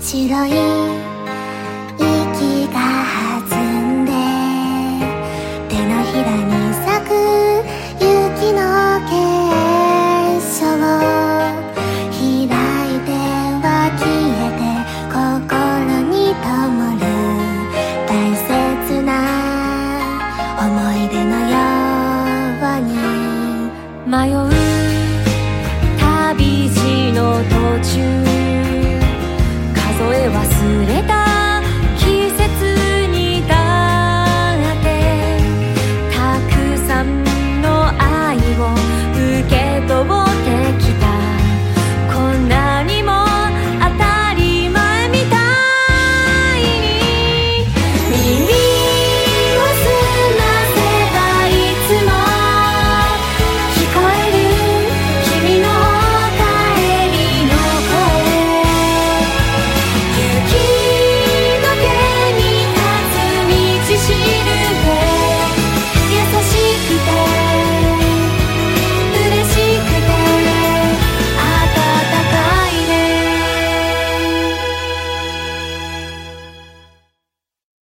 白い息が弾んで手のひらに咲く雪の結晶開いては消えて心に灯る大切な思い出のように迷う。